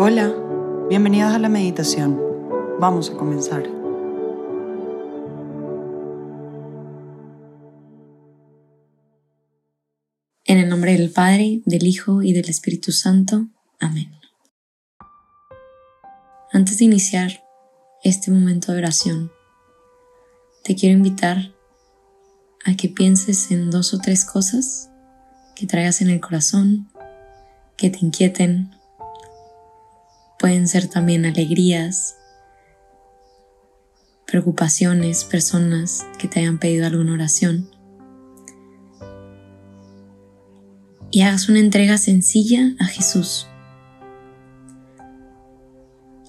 Hola, bienvenidos a la meditación. Vamos a comenzar. En el nombre del Padre, del Hijo y del Espíritu Santo. Amén. Antes de iniciar este momento de oración, te quiero invitar a que pienses en dos o tres cosas que traigas en el corazón, que te inquieten. Pueden ser también alegrías, preocupaciones, personas que te hayan pedido alguna oración. Y hagas una entrega sencilla a Jesús.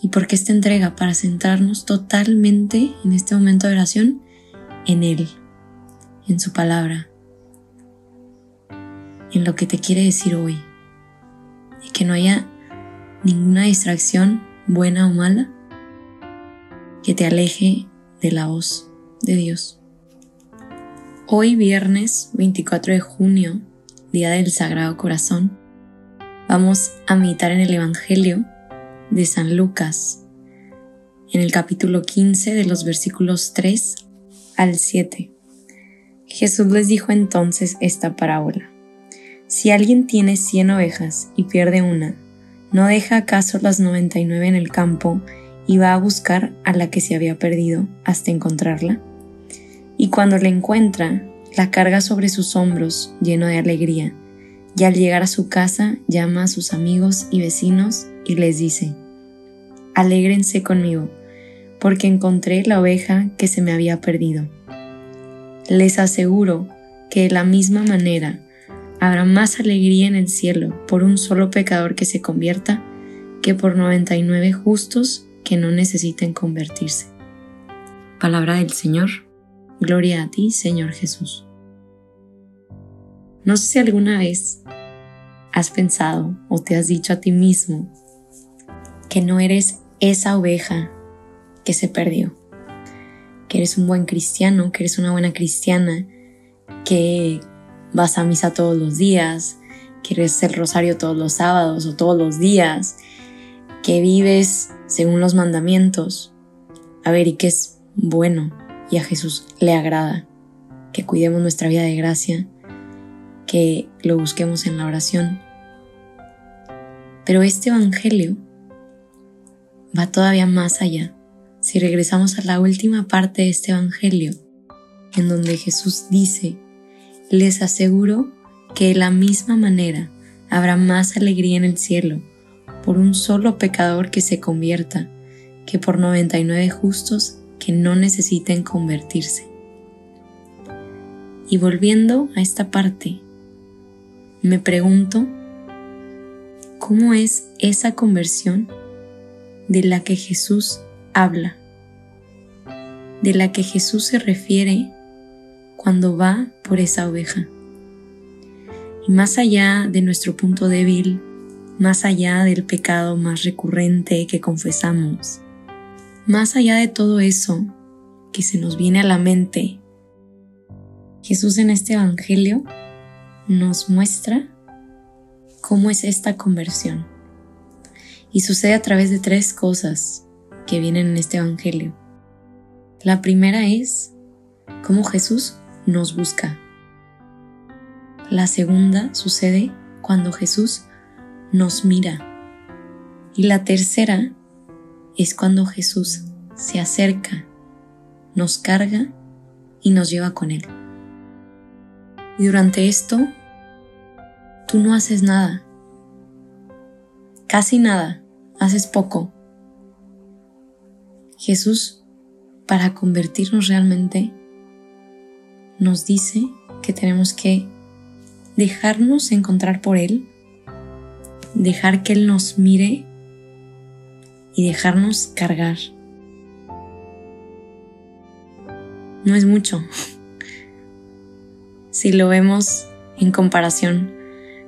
¿Y por qué esta entrega? Para centrarnos totalmente en este momento de oración en Él, en su palabra, en lo que te quiere decir hoy. Y que no haya ninguna distracción, buena o mala, que te aleje de la voz de Dios. Hoy viernes 24 de junio, Día del Sagrado Corazón, vamos a meditar en el Evangelio de San Lucas, en el capítulo 15 de los versículos 3 al 7. Jesús les dijo entonces esta parábola. Si alguien tiene cien ovejas y pierde una, ¿no deja acaso las noventa y nueve en el campo y va a buscar a la que se había perdido hasta encontrarla? Y cuando la encuentra, la carga sobre sus hombros lleno de alegría, y al llegar a su casa llama a sus amigos y vecinos y les dice, Alégrense conmigo, porque encontré la oveja que se me había perdido. Les aseguro que de la misma manera habrá más alegría en el cielo por un solo pecador que se convierta que por 99 justos que no necesiten convertirse. Palabra del Señor. Gloria a ti, Señor Jesús. No sé si alguna vez has pensado o te has dicho a ti mismo que no eres esa oveja que se perdió, que eres un buen cristiano, que eres una buena cristiana, que vas a misa todos los días, que eres el rosario todos los sábados o todos los días, que vives según los mandamientos. A ver, y que es bueno y a Jesús le agrada que cuidemos nuestra vida de gracia, que lo busquemos en la oración. Pero este Evangelio va todavía más allá. Si regresamos a la última parte de este Evangelio, en donde Jesús dice les aseguro que de la misma manera habrá más alegría en el cielo por un solo pecador que se convierta que por 99 justos que no necesiten convertirse. Y volviendo a esta parte, me pregunto, ¿cómo es esa conversión de la que Jesús habla? De la que Jesús se refiere cuando va por esa oveja. Y más allá de nuestro punto débil, más allá del pecado más recurrente que confesamos, más allá de todo eso que se nos viene a la mente, Jesús en este Evangelio nos muestra cómo es esta conversión. Y sucede a través de tres cosas que vienen en este Evangelio. La primera es cómo Jesús nos busca. La segunda sucede cuando Jesús nos mira. Y la tercera es cuando Jesús se acerca, nos carga y nos lleva con Él. Y durante esto, tú no haces nada, casi nada, haces poco. Jesús, para convertirnos realmente, nos dice que tenemos que dejarnos encontrar por Él, dejar que Él nos mire y dejarnos cargar. No es mucho. Si lo vemos en comparación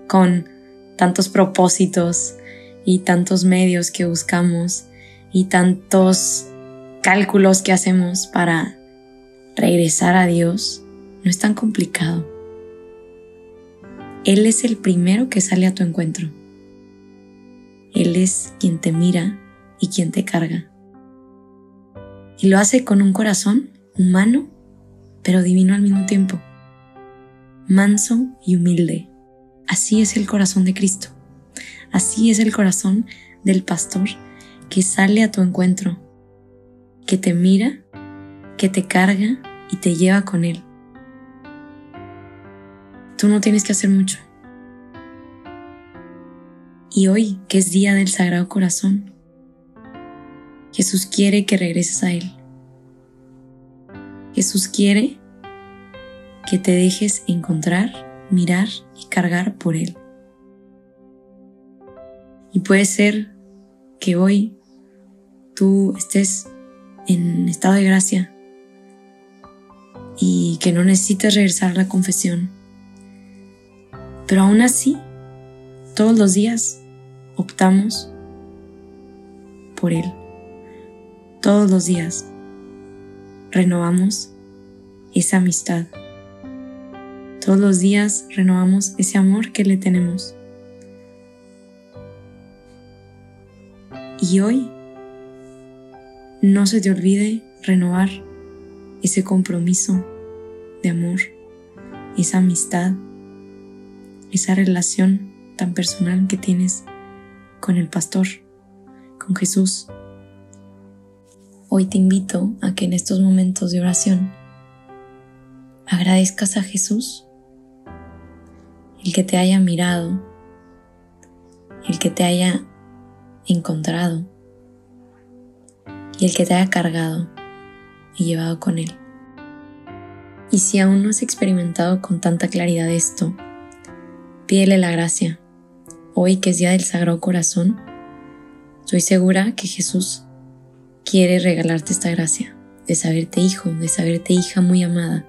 con tantos propósitos y tantos medios que buscamos y tantos cálculos que hacemos para regresar a Dios, no es tan complicado. Él es el primero que sale a tu encuentro. Él es quien te mira y quien te carga. Y lo hace con un corazón humano, pero divino al mismo tiempo. Manso y humilde. Así es el corazón de Cristo. Así es el corazón del pastor que sale a tu encuentro, que te mira, que te carga y te lleva con él. Tú no tienes que hacer mucho. Y hoy, que es día del Sagrado Corazón, Jesús quiere que regreses a Él. Jesús quiere que te dejes encontrar, mirar y cargar por Él. Y puede ser que hoy tú estés en estado de gracia y que no necesites regresar a la confesión. Pero aún así, todos los días optamos por Él. Todos los días renovamos esa amistad. Todos los días renovamos ese amor que le tenemos. Y hoy no se te olvide renovar ese compromiso de amor, esa amistad, esa relación tan personal que tienes con el pastor, con Jesús. Hoy te invito a que en estos momentos de oración agradezcas a Jesús el que te haya mirado, el que te haya encontrado y el que te haya cargado y llevado con él. Y si aún no has experimentado con tanta claridad esto, pídele la gracia. Hoy que es día del Sagrado Corazón, estoy segura que Jesús quiere regalarte esta gracia, de saberte hijo, de saberte hija muy amada,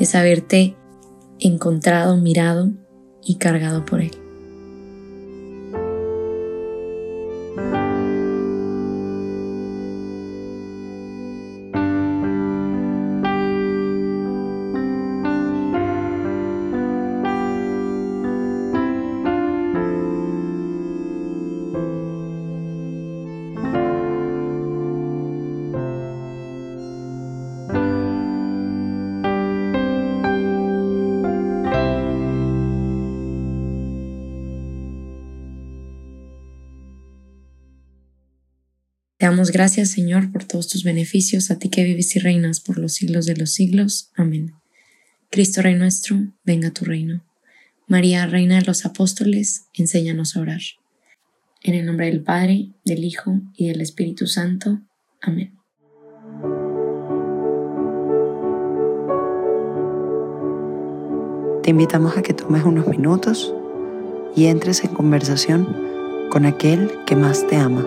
de saberte encontrado, mirado y cargado por Él. Te damos gracias, Señor, por todos tus beneficios, a ti que vives y reinas por los siglos de los siglos. Amén. Cristo Rey nuestro, venga tu reino. María, Reina de los Apóstoles, enséñanos a orar. En el nombre del Padre, del Hijo y del Espíritu Santo. Amén. Te invitamos a que tomes unos minutos y entres en conversación con aquel que más te ama.